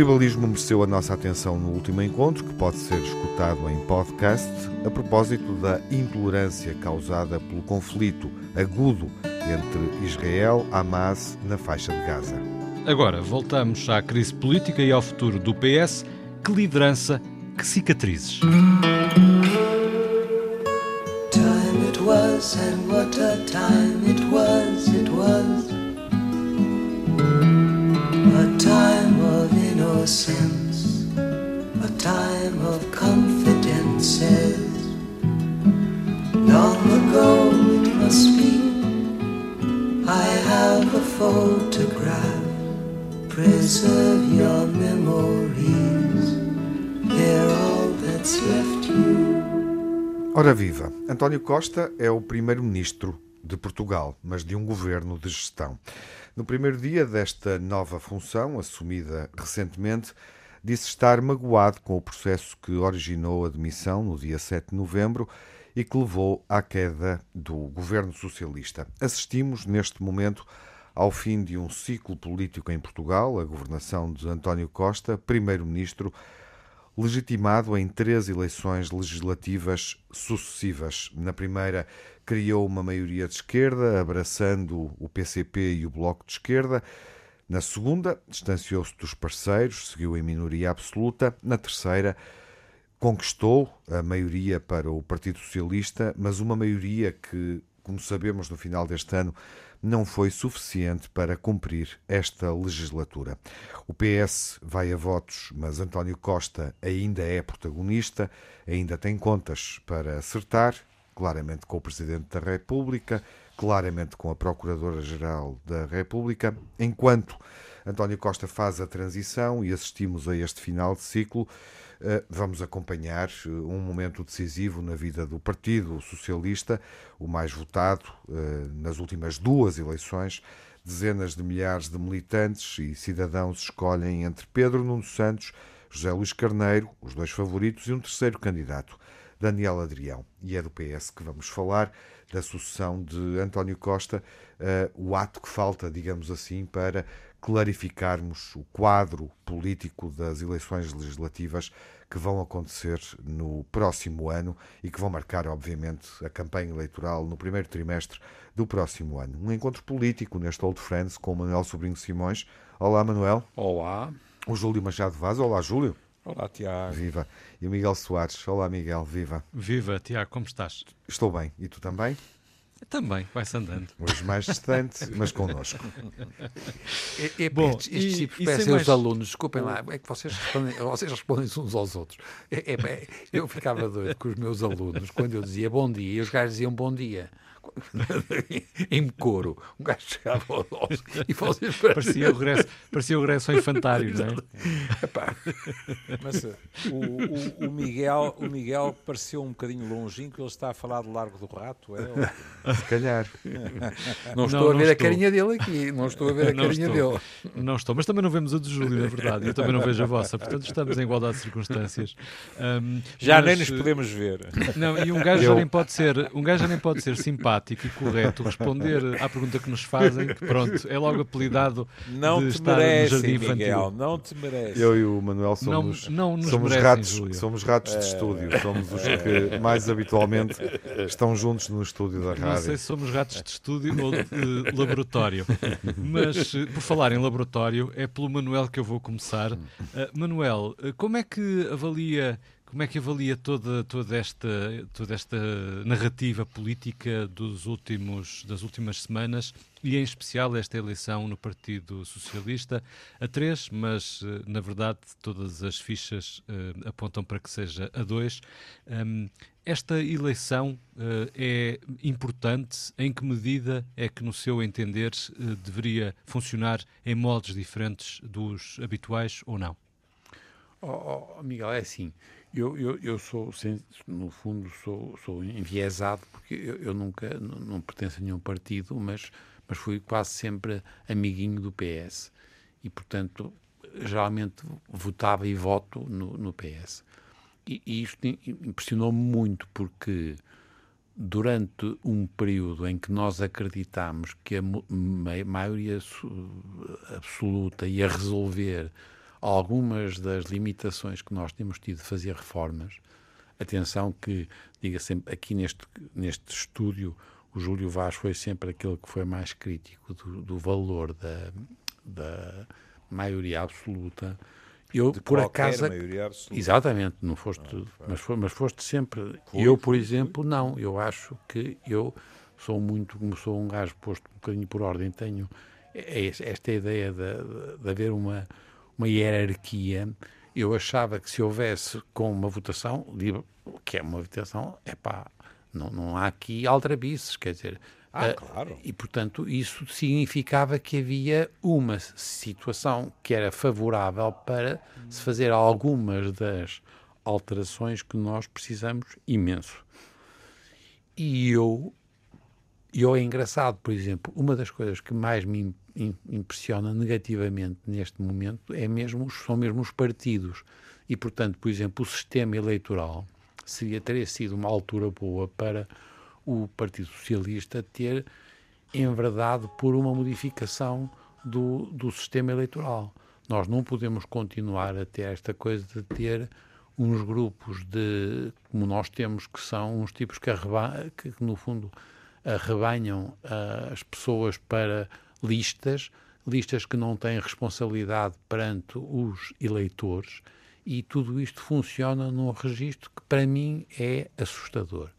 tribalismo mereceu a nossa atenção no último encontro, que pode ser escutado em podcast, a propósito da intolerância causada pelo conflito agudo entre Israel e Hamas na faixa de Gaza. Agora voltamos à crise política e ao futuro do PS. Que liderança, que cicatrizes. Time it was and what a time it was, it was innocence, a time of confidences. Long ago it must be, I have a photograph. Preserve your memories, they're all that's left you. Ora viva, António Costa é o primeiro-ministro de Portugal, mas de um governo de gestão. No primeiro dia desta nova função, assumida recentemente, disse estar magoado com o processo que originou a demissão no dia 7 de novembro e que levou à queda do governo socialista. Assistimos, neste momento, ao fim de um ciclo político em Portugal, a governação de António Costa, primeiro-ministro, legitimado em três eleições legislativas sucessivas. Na primeira, criou uma maioria de esquerda, abraçando o PCP e o Bloco de Esquerda. Na segunda, distanciou-se dos parceiros, seguiu em minoria absoluta. Na terceira, conquistou a maioria para o Partido Socialista, mas uma maioria que, como sabemos, no final deste ano não foi suficiente para cumprir esta legislatura. O PS vai a votos, mas António Costa ainda é protagonista, ainda tem contas para acertar, claramente com o Presidente da República, claramente com a Procuradora-Geral da República, enquanto António Costa faz a transição e assistimos a este final de ciclo. Eh, vamos acompanhar eh, um momento decisivo na vida do Partido Socialista, o mais votado eh, nas últimas duas eleições. Dezenas de milhares de militantes e cidadãos escolhem entre Pedro Nuno Santos, José Luís Carneiro, os dois favoritos, e um terceiro candidato, Daniel Adrião. E é do PS que vamos falar, da sucessão de António Costa, o ato que falta, digamos assim, para clarificarmos o quadro político das eleições legislativas que vão acontecer no próximo ano e que vão marcar, obviamente, a campanha eleitoral no primeiro trimestre do próximo ano. Um encontro político neste Old Friends com o Manuel Sobrinho Simões. Olá, Manuel. Olá. O Júlio Machado Vaz. Olá, Júlio. Olá, Tiago. Viva. E o Miguel Soares. Olá, Miguel. Viva. Viva, Tiago. Como estás? Estou bem. E tu também? Também, vai-se andando. Hoje mais distante, mas connosco. É, é, Bom, estes, estes tipos parecem mais... os alunos, desculpem lá, é que vocês respondem, vocês respondem uns aos outros. É, é, eu ficava doido com os meus alunos quando eu dizia bom dia e os gajos diziam bom dia. em coro. Um gajo chegava ao nosso e vocês parecia o regresso, parecia o regresso ao infantário, não é? Mas o, o, o, Miguel, o Miguel pareceu um bocadinho longínquo, ele está a falar do Largo do Rato, é? Se calhar. Não estou não, a ver a carinha dele aqui, não estou a ver a não carinha estou. dele. Não estou, mas também não vemos a do Júlio, na verdade, eu também não vejo a vossa, portanto estamos em igualdade de circunstâncias. Um, já mas, nem nos podemos ver. Não, e um gajo eu... já nem pode ser, um gajo já nem pode ser simpático simpático e correto responder à pergunta que nos fazem, que pronto, é logo apelidado não de te estar merece, no jardim infantil. Miguel, não te merece. Eu e o Manuel somos, não, não somos merecem, ratos, Júlio. somos ratos de é. estúdio, somos os que mais habitualmente estão juntos no estúdio da rádio. Não sei se somos ratos de estúdio ou de laboratório, mas por falar em laboratório, é pelo Manuel que eu vou começar. Uh, Manuel, como é que avalia como é que avalia toda, toda, esta, toda esta narrativa política dos últimos, das últimas semanas e, em especial, esta eleição no Partido Socialista? A três, mas, eh, na verdade, todas as fichas uh, apontam para que seja a dois. Um, esta eleição uh, é importante? Em que medida é que, no seu entender, uh, deveria funcionar em modos diferentes dos habituais ou não? Oh, oh, Miguel, é assim. Eu, eu, eu sou, no fundo, sou, sou enviesado, porque eu, eu nunca, não, não, pertenço a nenhum partido, mas, mas fui quase sempre amiguinho do PS. E, portanto, geralmente votava e voto no, no PS. E, e isto impressionou-me muito, porque durante um período em que nós acreditámos que a maioria absoluta ia resolver algumas das limitações que nós temos tido de fazer reformas. Atenção que, diga sempre, aqui neste, neste estúdio, o Júlio Vaz foi sempre aquele que foi mais crítico do, do valor da, da maioria absoluta. Eu, de por acaso. Exatamente, não foste, ah, mas, foi, mas foste sempre. Foi, eu, por exemplo, não. Eu acho que eu sou muito, como sou um gajo posto um bocadinho por ordem, tenho esta ideia de, de haver uma, uma hierarquia. Eu achava que se houvesse com uma votação, que é uma votação, é pá, não, não há aqui aldrabices, quer dizer. Ah, uh, claro. E, portanto, isso significava que havia uma situação que era favorável para se fazer algumas das alterações que nós precisamos imenso. E eu, eu é engraçado, por exemplo, uma das coisas que mais me impressiona negativamente neste momento é mesmo, são mesmo os partidos. E, portanto, por exemplo, o sistema eleitoral seria teria sido uma altura boa para o Partido Socialista ter enverdado por uma modificação do, do sistema eleitoral. Nós não podemos continuar a ter esta coisa de ter uns grupos de como nós temos que são uns tipos que, arreba, que no fundo arrebanham uh, as pessoas para listas, listas que não têm responsabilidade perante os eleitores e tudo isto funciona num registro que para mim é assustador.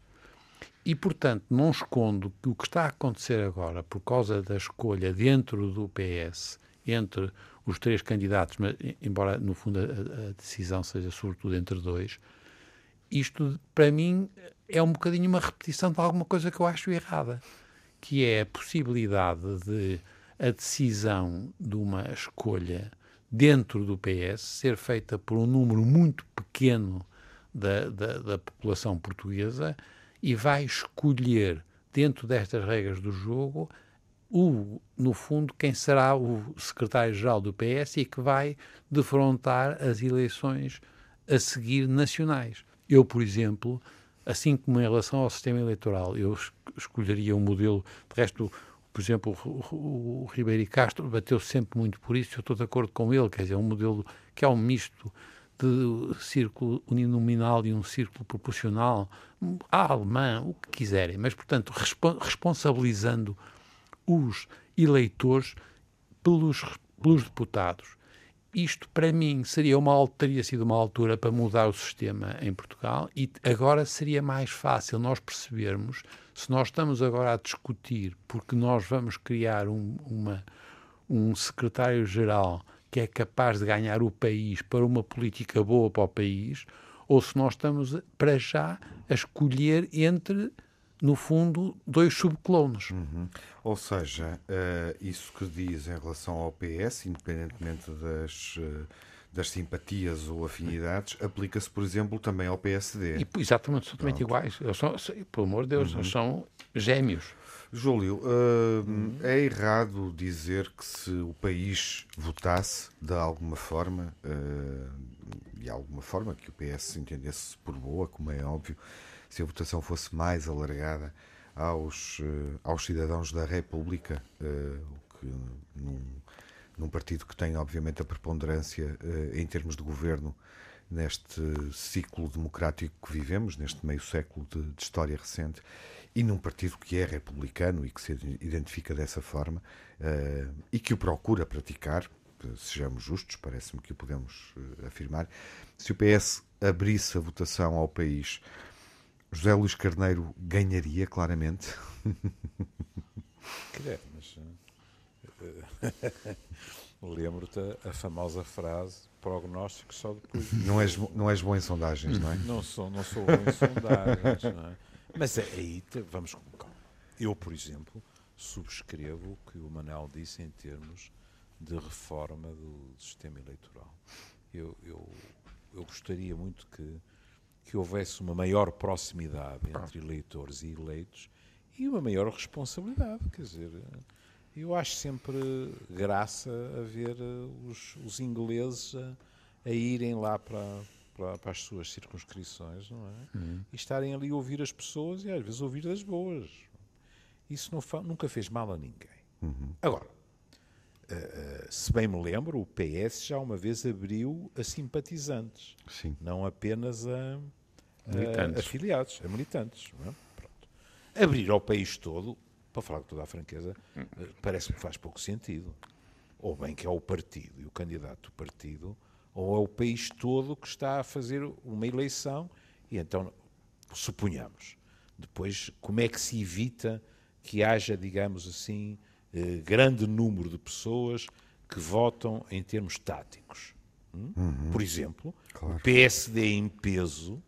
E, portanto, não escondo que o que está a acontecer agora, por causa da escolha dentro do PS, entre os três candidatos, mas, embora no fundo a, a decisão seja sobretudo entre dois, isto para mim é um bocadinho uma repetição de alguma coisa que eu acho errada, que é a possibilidade de a decisão de uma escolha dentro do PS ser feita por um número muito pequeno da, da, da população portuguesa e vai escolher, dentro destas regras do jogo, o, no fundo, quem será o secretário-geral do PS e que vai defrontar as eleições a seguir nacionais. Eu, por exemplo, assim como em relação ao sistema eleitoral, eu escolheria um modelo, de resto, por exemplo, o, o, o Ribeiro Castro bateu sempre muito por isso, eu estou de acordo com ele, quer dizer, um modelo que é um misto de círculo uninominal e um círculo proporcional, a alemã, o que quiserem, mas, portanto, respo responsabilizando os eleitores pelos, pelos deputados. Isto, para mim, seria uma, teria sido uma altura para mudar o sistema em Portugal e agora seria mais fácil nós percebermos, se nós estamos agora a discutir, porque nós vamos criar um, uma, um secretário-geral que é capaz de ganhar o país para uma política boa para o país, ou se nós estamos para já a escolher entre, no fundo, dois subclones. Uhum. Ou seja, uh, isso que diz em relação ao PS, independentemente das. Uh, das simpatias ou afinidades, aplica-se, por exemplo, também ao PSD. E, exatamente, são totalmente iguais. Eles são, pelo amor de Deus, uhum. eles são gêmeos. Júlio, uh, é errado dizer que se o país votasse de alguma forma, uh, de alguma forma que o PS entendesse por boa, como é óbvio, se a votação fosse mais alargada aos, uh, aos cidadãos da República, o que num, num, partido que tem obviamente a preponderância em termos de governo neste ciclo democrático que vivemos, neste meio século de, de história recente, e num partido que é republicano e que se identifica dessa forma e que o procura praticar, sejamos justos, parece-me que o podemos uh, afirmar, se o PS abrisse a votação ao país, José Luís Carneiro ganharia claramente? Creio, mas uh, lembro-te a, famosa frase prognóstico só depois. Não és, não és bom em sondagens, não é? Não sou, não sou bom em sondagens, não é? Mas é aí vamos com Eu, por exemplo, subscrevo o que o Manel disse em termos de reforma do sistema eleitoral. Eu, eu, eu gostaria muito que, que houvesse uma maior proximidade entre eleitores e eleitos e uma maior responsabilidade. Quer dizer, eu acho sempre graça a ver os, os ingleses a, a irem lá para para, para, as suas circunscrições, não é? Uhum. E estarem ali a ouvir as pessoas e às vezes ouvir das boas. Isso não nunca fez mal a ninguém. Uhum. Agora, uh, se bem me lembro, o PS já uma vez abriu a simpatizantes, Sim. não apenas a, a Militantes. afiliados, a militantes. não é? Abrir ao país todo, para falar com toda a franqueza, eh, parece-me que faz pouco sentido. Ou bem que é o partido e o candidato do partido, ou é o país todo que está a fazer uma eleição e então, suponhamos, depois como é que se evita que haja, digamos assim, eh, grande número de pessoas que votam em termos táticos? Hum? Por exemplo, Claro. o PSD em peso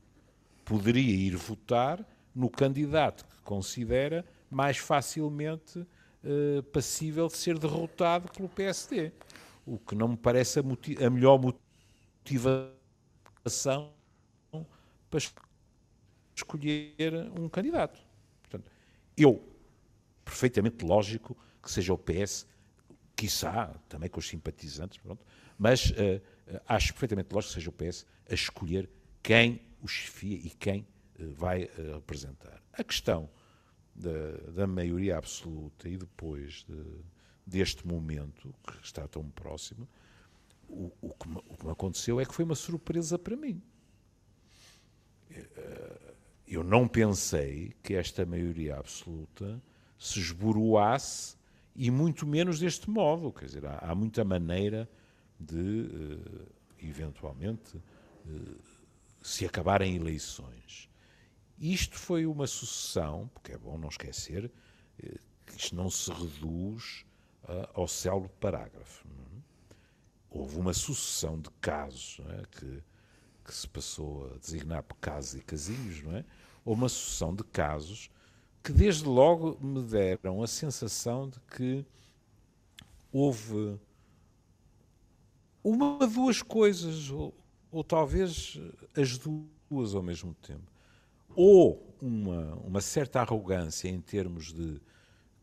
poderia ir votar no candidato que considera mais facilmente eh, passível de ser derrotado pelo PSD. O que não me parece a, a melhor motivação para es- escolher um candidato. Portanto, eu, perfeitamente lógico que seja o PS, quiçá também com os simpatizantes, pronto, mas eh, acho perfeitamente lógico que seja o PS a escolher quem o chefia e quem eh, vai eh, representar. A questão da, da maioria absoluta e depois de- deste momento, que está tão próximo, o, o que me, o que me aconteceu é que foi uma surpresa para mim. Eu não pensei que esta maioria absoluta se esboroasse e muito menos deste modo. Quer dizer, há, há muita maneira de, eh, eventualmente, eh, se acabarem eleições. Isto foi uma sucessão, porque é bom não esquecer, eh, que isto não se reduz ao célebre parágrafo. não é? Houve uma sucessão de casos é? que, que se passou a designar por casos e casinhos, não é? Houve uma sucessão de casos que desde logo me deram a sensação de que houve uma, duas coisas, ou, ou talvez as duas ao mesmo tempo. Ou uma, uma certa arrogância em termos de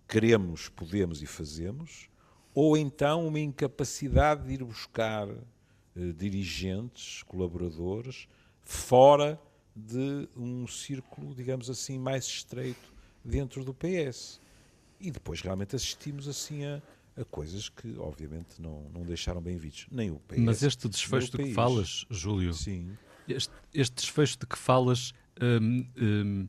queremos, podemos e fazemos, ou então uma incapacidade de ir buscar eh, dirigentes, colaboradores, fora de um círculo, digamos assim, mais estreito dentro do PS. E depois realmente assistimos assim a, a coisas que, obviamente, não, não deixaram bem vistos. Nem o PS. Mas este desfecho de que país. falas, Júlio, Sim. este, este desfecho de que falas, hum, hum,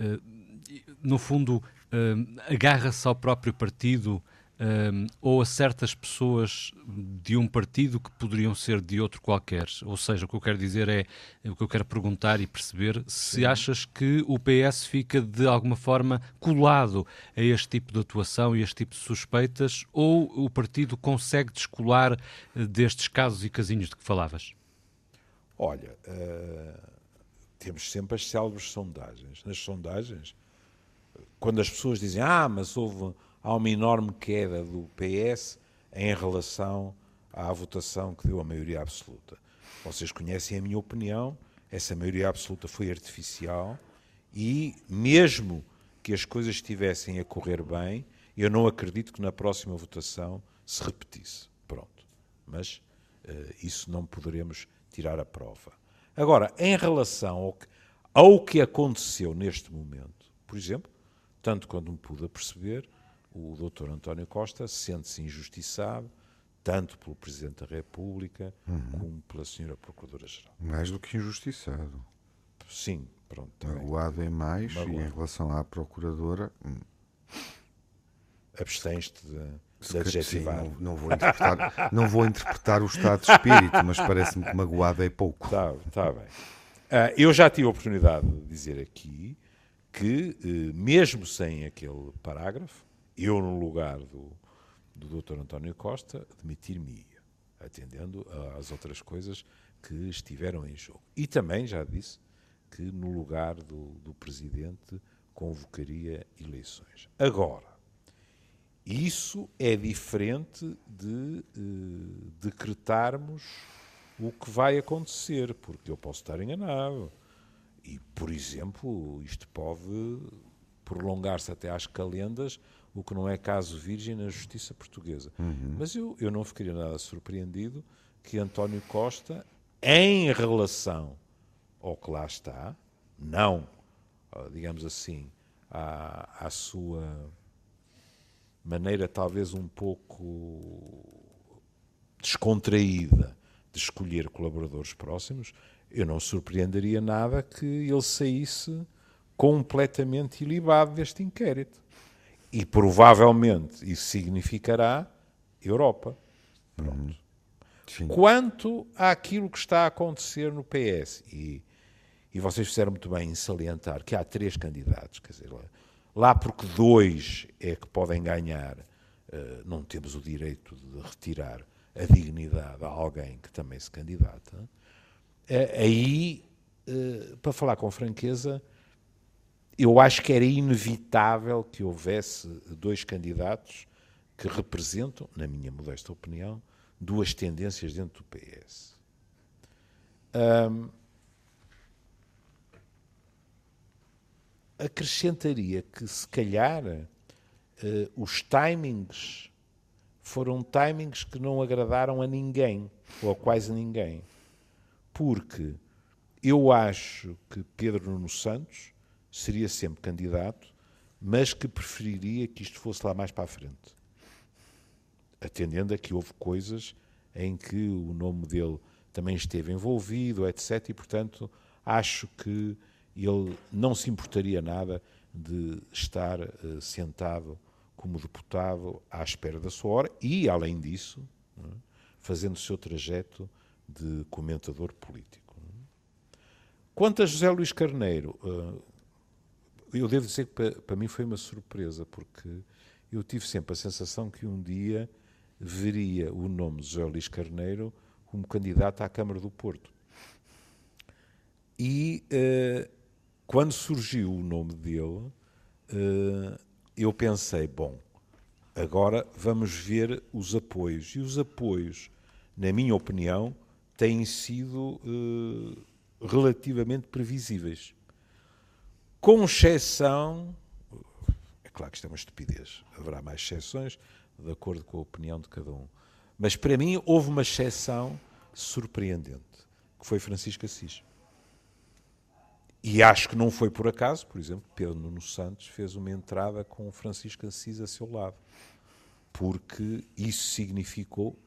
hum, no fundo, hum, agarra-se ao próprio partido hum, ou a certas pessoas de um partido que poderiam ser de outro qualquer. Ou seja, o que eu quero dizer é, o que eu quero perguntar e perceber, se achas que o PS fica de alguma forma colado a este tipo de atuação e este tipo de suspeitas, ou o partido consegue descolar eh, destes casos e casinhos de que falavas? Olha, eh, temos sempre as célebres sondagens. Nas sondagens, quando as pessoas dizem ah, mas houve há uma enorme queda do PS em relação à votação que deu a maioria absoluta. Vocês conhecem a minha opinião, essa maioria absoluta foi artificial e mesmo que as coisas estivessem a correr bem, eu não acredito que na próxima votação se repetisse. Pronto. Mas eh, isso não poderemos tirar a prova. Agora, em relação ao que, ao que aconteceu neste momento, por exemplo, tanto quanto me pude aperceber, o Dr. António Costa sente-se injustiçado, tanto pelo Presidente da República como pela Sra. Procuradora-Geral. Mais do que injustiçado. Sim, pronto. também. Magoado em mais e Magoado. em relação à procuradora. hum, Abstens-te de, sim, não, não vou interpretar, não vou interpretar o estado de espírito, mas parece-me que magoado é pouco. Está tá bem. Ah, eu já tive a oportunidade de dizer aqui que, eh, mesmo sem aquele parágrafo, eu, no lugar do, do Dr. António Costa, demitir-me-ia, atendendo às outras coisas que estiveram em jogo. E também já disse que, no lugar do, do Presidente, convocaria eleições. Agora, isso é diferente de eh, decretarmos o que vai acontecer, porque eu posso estar enganado. E, por exemplo, isto pode prolongar-se até às calendas, o que não é caso virgem na justiça portuguesa. Mas eu, eu não ficaria nada surpreendido que António Costa, em relação ao que lá está, não, ah, digamos assim, à, à sua maneira talvez um pouco descontraída de escolher colaboradores próximos, eu não surpreenderia nada que ele saísse completamente ilibado deste inquérito. E provavelmente isso significará Europa. Pronto. Sim. Quanto àquilo que está a acontecer no PS, e, e vocês fizeram muito bem em salientar que há três candidatos, quer dizer, lá, lá porque dois é que podem ganhar, uh, não temos o direito de retirar a dignidade a alguém que também se candidata. Uh, aí, uh, para falar com franqueza, eu acho que era inevitável que houvesse dois candidatos que representam, na minha modesta opinião, duas tendências dentro do PS. Um, acrescentaria que, se calhar, uh, os timings foram timings que não agradaram a ninguém, ou a quase ninguém. Porque eu acho que Pedro Nuno Santos seria sempre candidato, mas que preferiria que isto fosse lá mais para a frente atendendo a que houve coisas em que o nome dele também esteve envolvido, etc. E, portanto, acho que ele não se importaria nada de estar uh, sentado como deputado à espera da sua hora e, além disso, é? fazendo o seu trajeto de comentador político. Quanto a José Luís Carneiro, uh, eu devo dizer que para, para mim foi uma surpresa, porque eu tive sempre a sensação que um dia veria o nome de José Luís Carneiro como candidato à Câmara do Porto. E uh, quando surgiu o nome dele, uh, eu pensei, bom, agora vamos ver os apoios. E os apoios, na minha opinião, têm sido uh, relativamente previsíveis. Com exceção, é claro que isto é uma estupidez, haverá mais exceções, de acordo com a opinião de cada um. Mas para mim houve uma exceção surpreendente, que foi Francisco Assis. E acho que não foi por acaso, por exemplo, Pedro Nuno Santos fez uma entrada com Francisco Assis a seu lado, porque isso significou,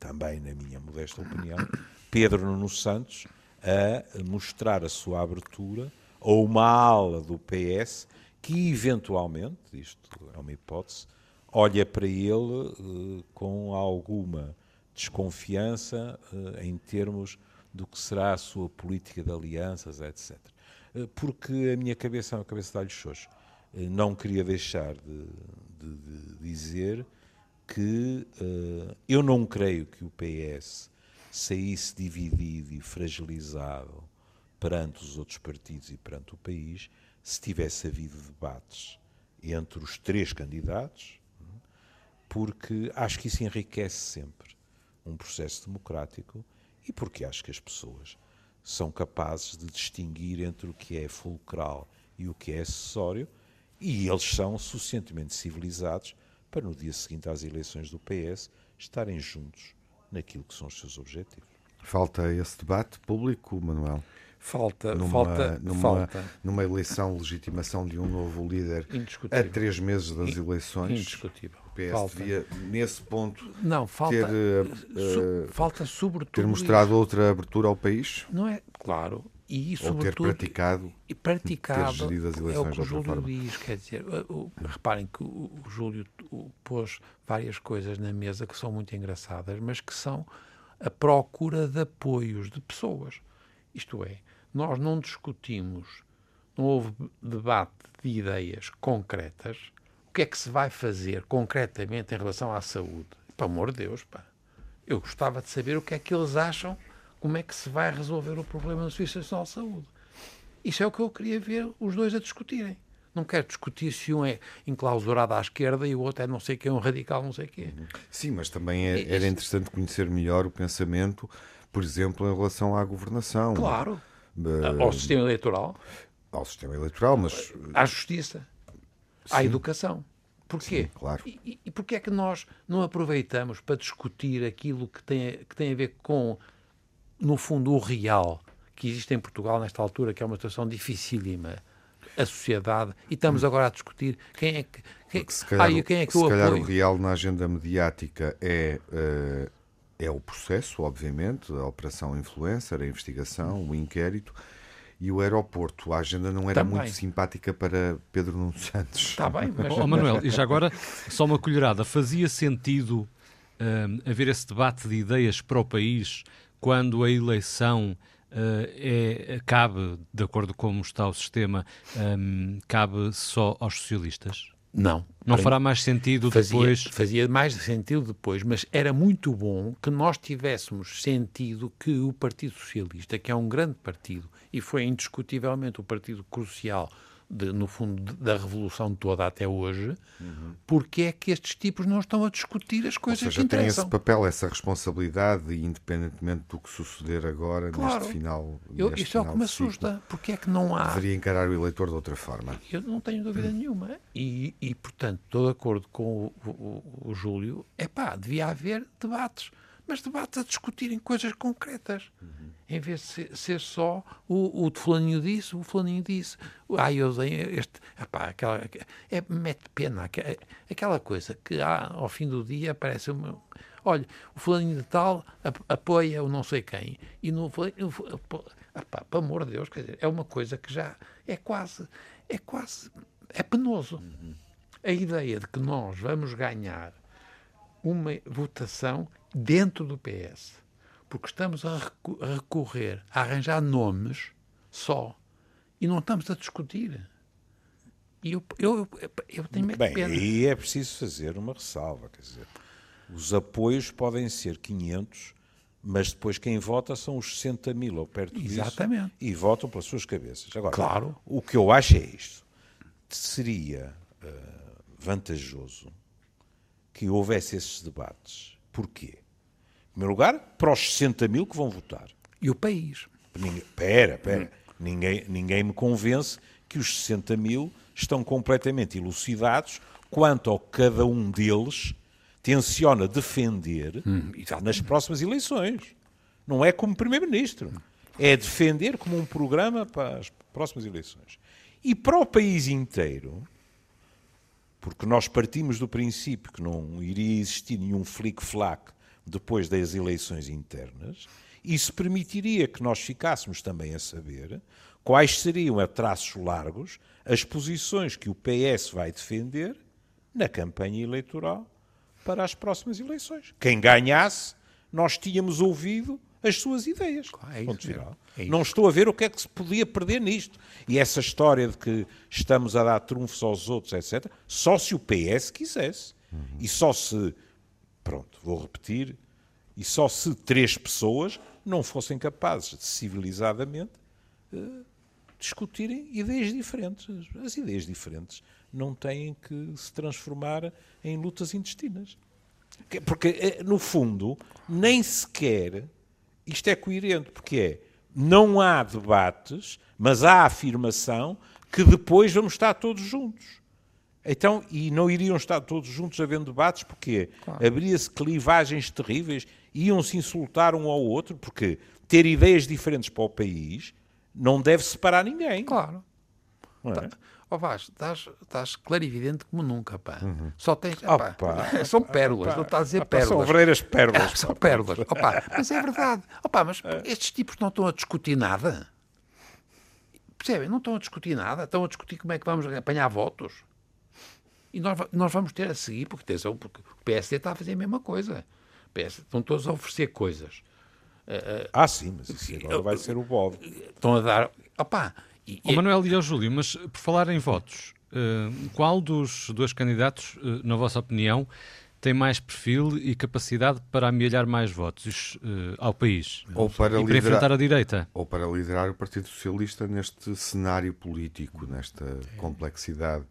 também na minha modesta opinião, Pedro Nuno Santos a mostrar a sua abertura a uma ala do PS que eventualmente, isto é uma hipótese, olha para ele uh, com alguma desconfiança uh, em termos do que será a sua política de alianças, etc. Uh, porque a minha cabeça é uma cabeça de alhos xoxo. não queria deixar de, de, de dizer que eu não creio que o PS saísse dividido e fragilizado perante os outros partidos e perante o país se tivesse havido debates entre os três candidatos, porque acho que isso enriquece sempre um processo democrático e porque acho que as pessoas são capazes de distinguir entre o que é fulcral e o que é acessório e eles são suficientemente civilizados para no dia seguinte às eleições do PS estarem juntos naquilo que são os seus objetivos. Falta esse debate público, Manuel? Falta, numa, falta, numa, falta. Numa eleição, legitimação de um novo líder a três meses das eleições. Indiscutível. O PS falta. devia, nesse ponto, não, falta, ter, uh, falta sobretudo ter mostrado isso. outra abertura ao país. Não é? Claro. E, Ou ter praticado, e praticado ter gerido as eleições é o que o Júlio diz, quer dizer, o, reparem que o, o Júlio pôs várias coisas na mesa que são muito engraçadas, mas que são a procura de apoios de pessoas. Isto é, nós não discutimos, não houve debate de ideias concretas. O que é que se vai fazer concretamente em relação à saúde? Pelo amor de Deus, pá. Eu gostava de saber o que é que eles acham, como é que se vai resolver o problema do Serviço Nacional de Saúde. Isso é o que eu queria ver os dois a discutirem. Não quero discutir se um é enclausurado à esquerda e o outro é não sei quem, um radical não sei quê. Sim, mas também é, era interessante conhecer melhor o pensamento, por exemplo, em relação à governação. Claro. Uh, ao sistema eleitoral. Ao sistema eleitoral, mas... À justiça. Sim. À educação. Porquê? Sim, claro. E, e porquê é que nós não aproveitamos para discutir aquilo que tem, que tem a ver com, no fundo, o real que existe em Portugal nesta altura, que é uma situação dificílima, a sociedade, e estamos agora a discutir quem é que... Quem, se calhar, ah, quem é que se o calhar o real na agenda mediática é uh, é o processo, obviamente, a operação influencer, a investigação, o inquérito. E o aeroporto, a agenda não era Também. muito simpática para Pedro Nuno Santos. Está bem, mas... Oh, Manuel, e já agora, só uma colherada, fazia sentido hum, haver esse debate de ideias para o país quando a eleição eh, é, cabe, de acordo com como está o sistema, hum, cabe só aos socialistas? Não. Não fará mais sentido fazia, depois. fazia mais sentido depois, mas era muito bom que nós tivéssemos sentido que o Partido Socialista, que é um grande partido e foi indiscutivelmente o partido crucial, de, no fundo, da revolução toda até hoje, porque é que estes tipos não estão a discutir as Ou coisas seja, que tem esse interessam? papel, essa responsabilidade, independentemente do que suceder agora, Claro. neste final. Eu, neste isso é o final que me assusta. Porque é que não há Deveria encarar o eleitor de outra forma. Eu não tenho dúvida nenhuma. E, e, portanto, estou de acordo com o, o, o Júlio. É pá, devia haver debates. Mas debates a discutirem coisas concretas. Em vez de ser, ser só o, o de fulaninho disse, o fulaninho disse. Ai, eu dei este... Epá, aquela, é, mete pena. aque- Aquela coisa que há, ao fim do dia aparece uma... Olha, o fulaninho de tal ap- apoia o não sei quem. E no... no epá, pelo amor de Deus, quer dizer, é uma coisa que já é quase... É quase... É penoso. A ideia de que nós vamos ganhar uma votação dentro do PS, porque estamos a, recorrer a arranjar nomes só e não estamos a discutir. E eu, eu, eu, tenho medo Bem, pena. aí é preciso fazer uma ressalva, quer dizer, os apoios podem ser 500, mas depois quem vota são os 60 mil ou perto disso Exatamente. e votam pelas suas cabeças. Agora, Claro. o que eu acho é isto. Seria eh, vantajoso que houvesse esses debates. Porquê? Em primeiro lugar, para os 60 mil que vão votar. E o país. Ninguém, pera, pera. Ninguém, ninguém me convence que os 60 mil estão completamente elucidados quanto ao que cada um deles tenciona defender exatamente. nas próximas eleições. Não é como Primeiro-Ministro. É defender como um programa para as próximas eleições. E para o país inteiro, porque nós partimos do princípio que não iria existir nenhum flic-flac depois das eleições internas, isso permitiria que nós ficássemos também a saber quais seriam, a traços largos, as posições que o PS vai defender na campanha eleitoral para as próximas eleições. Quem ganhasse, nós tínhamos ouvido as suas ideias. Claro, é isso. É isso. Não estou a ver o que é que se podia perder nisto. E essa história de que estamos a dar trunfos aos outros, etc., só se o PS quisesse. E só se, pronto, vou repetir, e só se três pessoas não fossem capazes de civilizadamente eh, discutirem ideias diferentes. As ideias diferentes não têm que se transformar em lutas intestinas. Que- Porque, eh, no fundo, nem sequer isto é coerente, porque é não há debates, mas há afirmação que depois vamos estar todos juntos. Então, e não iriam estar todos juntos havendo debates, porque abria-se clivagens terríveis, iam-se insultar um ao outro, porque ter ideias diferentes para o país não deve separar ninguém. Claro. é? Ó Vaz, estás, estás clarividente como nunca, pá. Só tens. Ah, são pérolas, não estás a dizer Ah, pá, São pérolas. verdadeiras pérolas. Ah, são pérolas. Opa, mas é verdade. Opa, mas estes tipos não estão a discutir nada. Percebem? Não estão a discutir nada. Estão a discutir como é que vamos apanhar votos. E nós, nós vamos ter a seguir, porque, atenção, porque o PSD está a fazer a mesma coisa. O PS, estão todos a oferecer coisas. Ah, sim, mas isso agora vai ser o bode. Estão a dar. Opa, e, Ó Manuel e ao Júlio, mas por falar em votos, eh, qual dos dois candidatos, eh, na vossa opinião, tem mais perfil e capacidade para amealhar mais votos eh, ao país? Ou para e para liderar- enfrentar a direita? Ou para liderar o Partido Socialista neste cenário político, nesta complexidade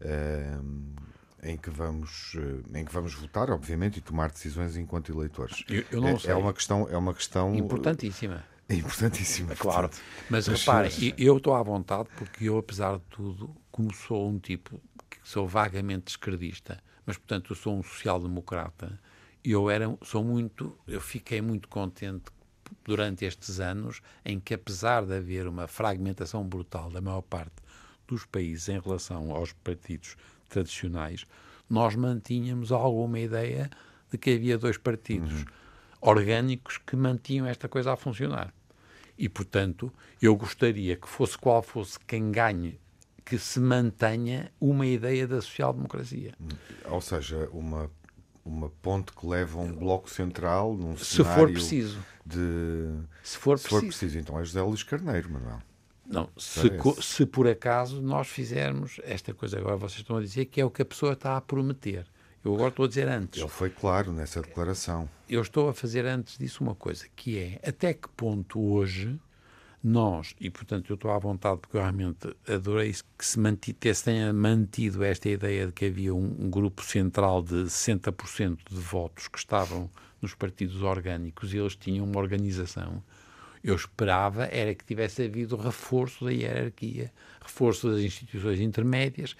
ehm, em, que vamos, em que vamos votar, obviamente, e tomar decisões enquanto eleitores. Eu- eu não é, sei. é uma questão, é uma questão importantíssima. É importantíssima. Claro. portanto. Mas Mas, reparem, eu estou à vontade porque eu, apesar de tudo, como sou um tipo que sou vagamente esquerdista, mas portanto eu sou um social-democrata, eu era, sou muito, eu fiquei muito contente durante estes anos em que apesar de haver uma fragmentação brutal da maior parte dos países em relação aos partidos tradicionais, nós mantínhamos alguma ideia de que havia dois partidos. orgânicos que mantinham esta coisa a funcionar. E, portanto, eu gostaria que fosse qual fosse quem ganhe, que se mantenha uma ideia da social-democracia. Ou seja, uma, uma ponte que leva a um bloco central num Se for preciso. de... Se for Se for preciso. preciso, então é José Luís Carneiro, Manuel. Não, se, co- se por acaso nós fizermos esta coisa agora, vocês estão a dizer que é o que a pessoa está a prometer. Eu agora estou a dizer antes. Ele foi claro nessa declaração. eu estou a fazer antes disso uma coisa, que é até que ponto hoje nós, e portanto eu estou à vontade porque eu realmente adorei que se, manti, que se tenha mantido esta ideia de que havia um, um grupo central de 60% de votos que estavam nos partidos orgânicos e eles tinham uma organização. Eu esperava era que tivesse havido reforço da hierarquia, reforço das instituições intermédias,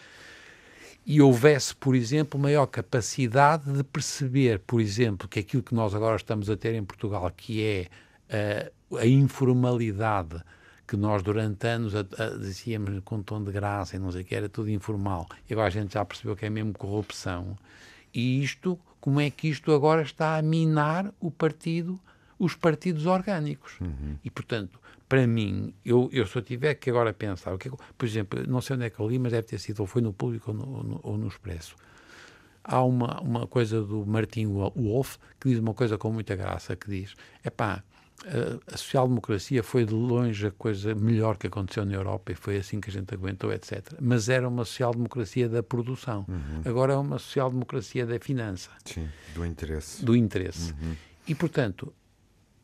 e houvesse, por exemplo, maior capacidade de perceber, por exemplo, que aquilo que nós agora estamos a ter em Portugal, que é eh, a informalidade que nós durante anos a, a, dizíamos com tom de graça e não sei o que, era tudo informal, e agora a gente já percebeu que é mesmo corrupção. E isto, como é que isto agora está a minar o partido, os partidos orgânicos? E, portanto, para mim, eu, eu se eu tiver que agora pensar, o que é que- por exemplo, não sei onde é que eu li, mas deve ter sido, ou foi no Público ou no, no- ou no Expresso. Há uma, uma coisa do Martin Wolf que diz uma coisa com muita graça, que diz, epá, a, a social-democracia foi de longe a coisa melhor que aconteceu na Europa e foi assim que a gente aguentou, etc. Mas era uma social-democracia da produção. Agora é uma social-democracia da finança Sim, do interesse. do interesse. E, portanto,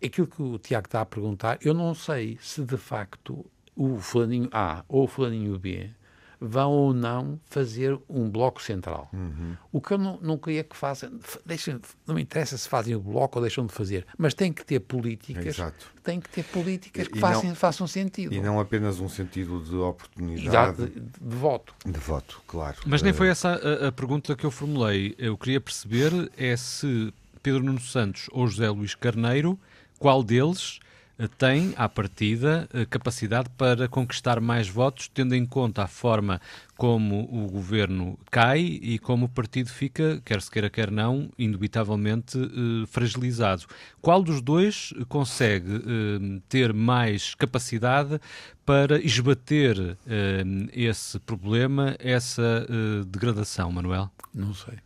aquilo que o Tiago está a perguntar, eu não sei se de facto o fulaninho A ou o fulaninho B vão ou não fazer um bloco central. O que eu não, não queria que façam, deixem, não me interessa se fazem o bloco ou deixam de fazer, mas tem que ter políticas, Exato. tem que ter políticas que E façam, não- façam sentido. E não apenas um sentido de oportunidade de, de voto. de voto, claro. Mas nem Eh, foi essa a, a pergunta que eu formulei. Eu queria perceber é se Pedro Nuno Santos ou José Luís Carneiro, qual deles eh, tem, à partida, a capacidade para conquistar mais votos, tendo em conta a forma como o governo cai e como o partido fica, quer se queira, quer não, indubitavelmente eh, fragilizado. Qual dos dois consegue eh, ter mais capacidade para esbater eh, esse problema, essa eh, degradação, Manuel? Não sei.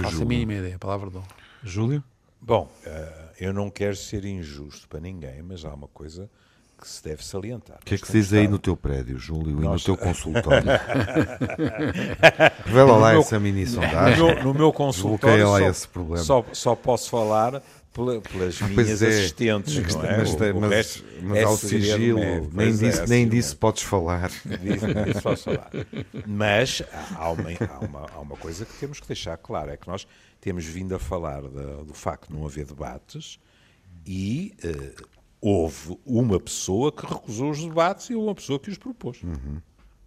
Faço a mínima ideia, palavra de honra. Júlio? Bom, eh, eu não quero ser injusto para ninguém, mas há uma coisa que se deve salientar. O que é que se diz aí no teu prédio, Júlio, e no teu consultório? Revela lá meu- essa mini No sondagem. meu, no meu consultório lá só, esse problema. só, só posso falar pela- pelas Ah, minhas é. assistentes, Mas, não é? mas, O- o mas- é há o segredo sigilo, médico. nem, é, disso, é nem disso podes falar. Disso- disso posso falar. Mas há uma, há, uma, há uma coisa que temos que deixar clara: é que nós temos vindo a falar da- do facto de não haver debates e eh, houve uma pessoa que recusou os debates e houve uma pessoa que os propôs.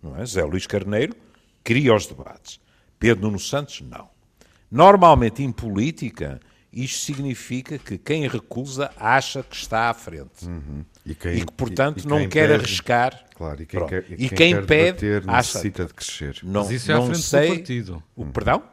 Não é? Zé Luís Carneiro queria os debates. Pedro Nuno Santos, não. Normalmente, em política, isto significa que quem recusa acha que está à frente. E, quem, E que, portanto, e- e não quem quer pede- arriscar. Claro, e quem, Pronto. quer, E quem quer pede, debater acha- necessita de crescer. Não, Mas isso é à não frente sei... do partido. O, perdão?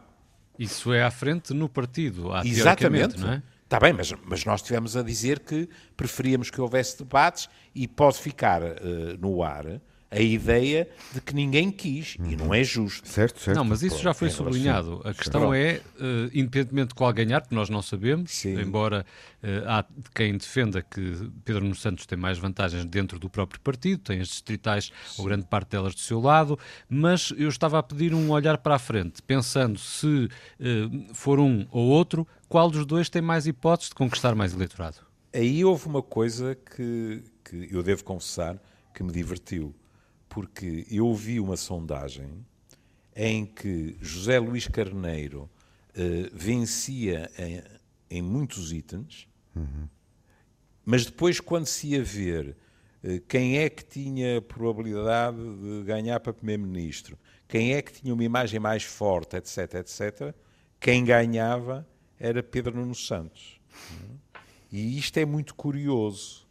Isso é à frente no partido. há, Exatamente. Não é? Está bem, mas, mas nós estivemos a dizer que preferíamos que houvesse debates e pode ficar eh, no ar a ideia de que ninguém quis e não é justo. Certo, certo. Não, mas isso já foi sublinhado. A questão é, eh, independentemente de qual ganhar, porque nós não sabemos, Sim. embora eh, há quem defenda que Pedro Nuno Santos tem mais vantagens dentro do próprio partido, tem as distritais, ou grande parte delas do seu lado, mas eu estava a pedir um olhar para a frente, pensando se eh, for um ou outro, qual dos dois tem mais hipóteses de conquistar mais eleitorado? Aí houve uma coisa que, que eu devo confessar que me divertiu, porque eu vi uma sondagem em que José Luís Carneiro eh, vencia em, em muitos itens, mas depois, quando se ia ver eh, quem é que tinha probabilidade de ganhar para Primeiro-Ministro, quem é que tinha uma imagem mais forte, etc., etc., quem ganhava era Pedro Nuno Santos. E isto é muito curioso,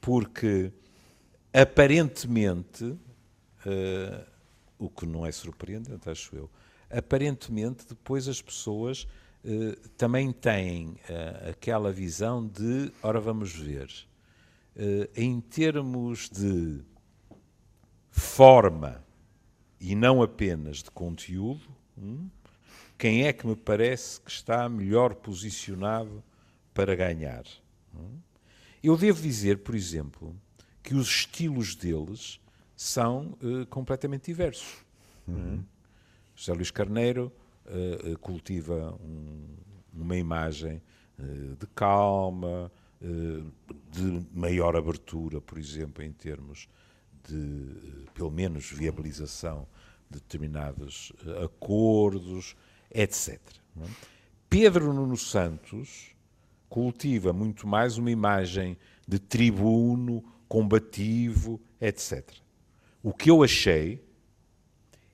porque aparentemente, eh, o que não é surpreendente, acho eu, aparentemente depois as pessoas eh, também têm eh, aquela visão de, ora vamos ver, em termos de forma e não apenas de conteúdo, hum, quem é que me parece que está melhor posicionado para ganhar? Hum? Eu devo dizer, por exemplo, que os estilos deles são uh, completamente diversos. Uhum. José Luís Carneiro uh, cultiva um, uma imagem uh, de calma, de maior abertura, por exemplo, em termos de, pelo menos, viabilização de determinados acordos, etc. É? Pedro Nuno Santos cultiva muito mais uma imagem de tribuno, combativo, etc. O que eu achei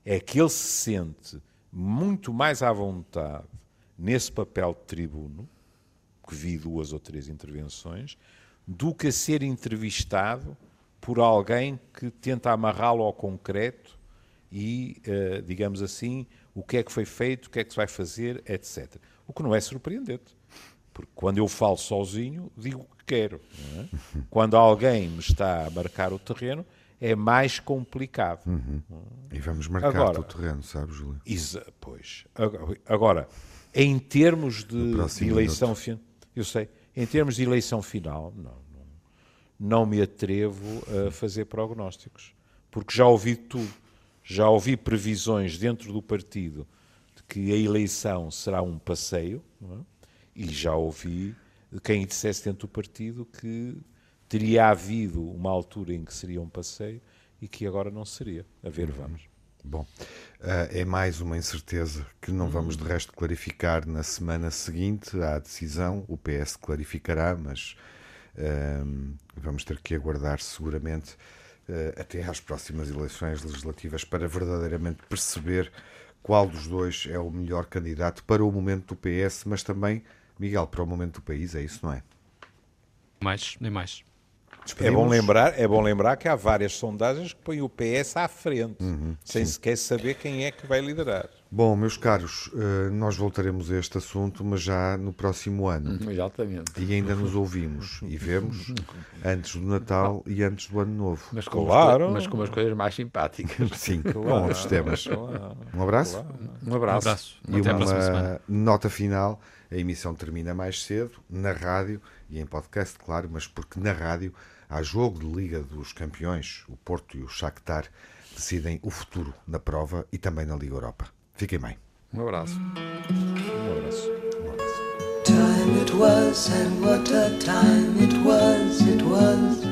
é que ele se sente muito mais à vontade nesse papel de tribuno, que vi duas ou três intervenções, do que a ser entrevistado por alguém que tenta amarrá-lo ao concreto e, uh, digamos assim, o que é que foi feito, o que é que se vai fazer, etc. O que não é surpreendente. Porque quando eu falo sozinho, digo o que quero. É? Quando alguém me está a marcar o terreno, é mais complicado. Uhum. E vamos marcar o terreno, sabe, Júlio? Pois. Agora, em termos de, de eleição final, eu sei, em termos de eleição final, não, não, não me atrevo a fazer prognósticos, porque já ouvi tudo. Já ouvi previsões dentro do partido de que a eleição será um passeio, é? e já ouvi quem dissesse dentro do partido que teria havido uma altura em que seria um passeio e que agora não seria. A ver, uhum. vamos. Bom, uh, é mais uma incerteza que não vamos de resto clarificar na semana seguinte à decisão. O PS clarificará, mas uh, vamos ter que aguardar seguramente uh, até às próximas eleições legislativas para verdadeiramente perceber qual dos dois é o melhor candidato para o momento do PS, mas também, Miguel, para o momento do país. É isso, não é? Mais, nem mais. É bom, lembrar, é bom lembrar que há várias sondagens que põem o PS à frente, uhum, sem sim. sequer saber quem é que vai liderar. Bom, meus caros, eh, nós voltaremos a este assunto, mas já no próximo ano. Exatamente. E ainda nos ouvimos e vemos antes do Natal e antes do Ano Novo. Mas com, claro. as, mas com as coisas mais simpáticas. Sim, claro. com outros temas. Claro. Um abraço. Claro. Um abraço. Um abraço. E Até uma nota final. A emissão termina mais cedo, na rádio e em podcast, claro, mas porque na rádio há jogo de Liga dos Campeões, o Porto e o Shakhtar decidem o futuro na prova e também na Liga Europa. Fiquem bem. Um abraço. Um abraço. Um abraço. Time it was and what a time it was, it was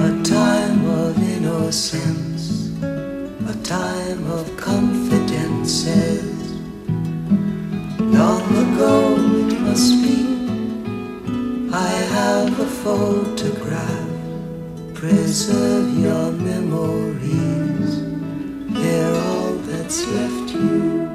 a time of innocence, a time of confidences. Long ago it must be I have a photograph. Preserve your memories. They're all that's left you.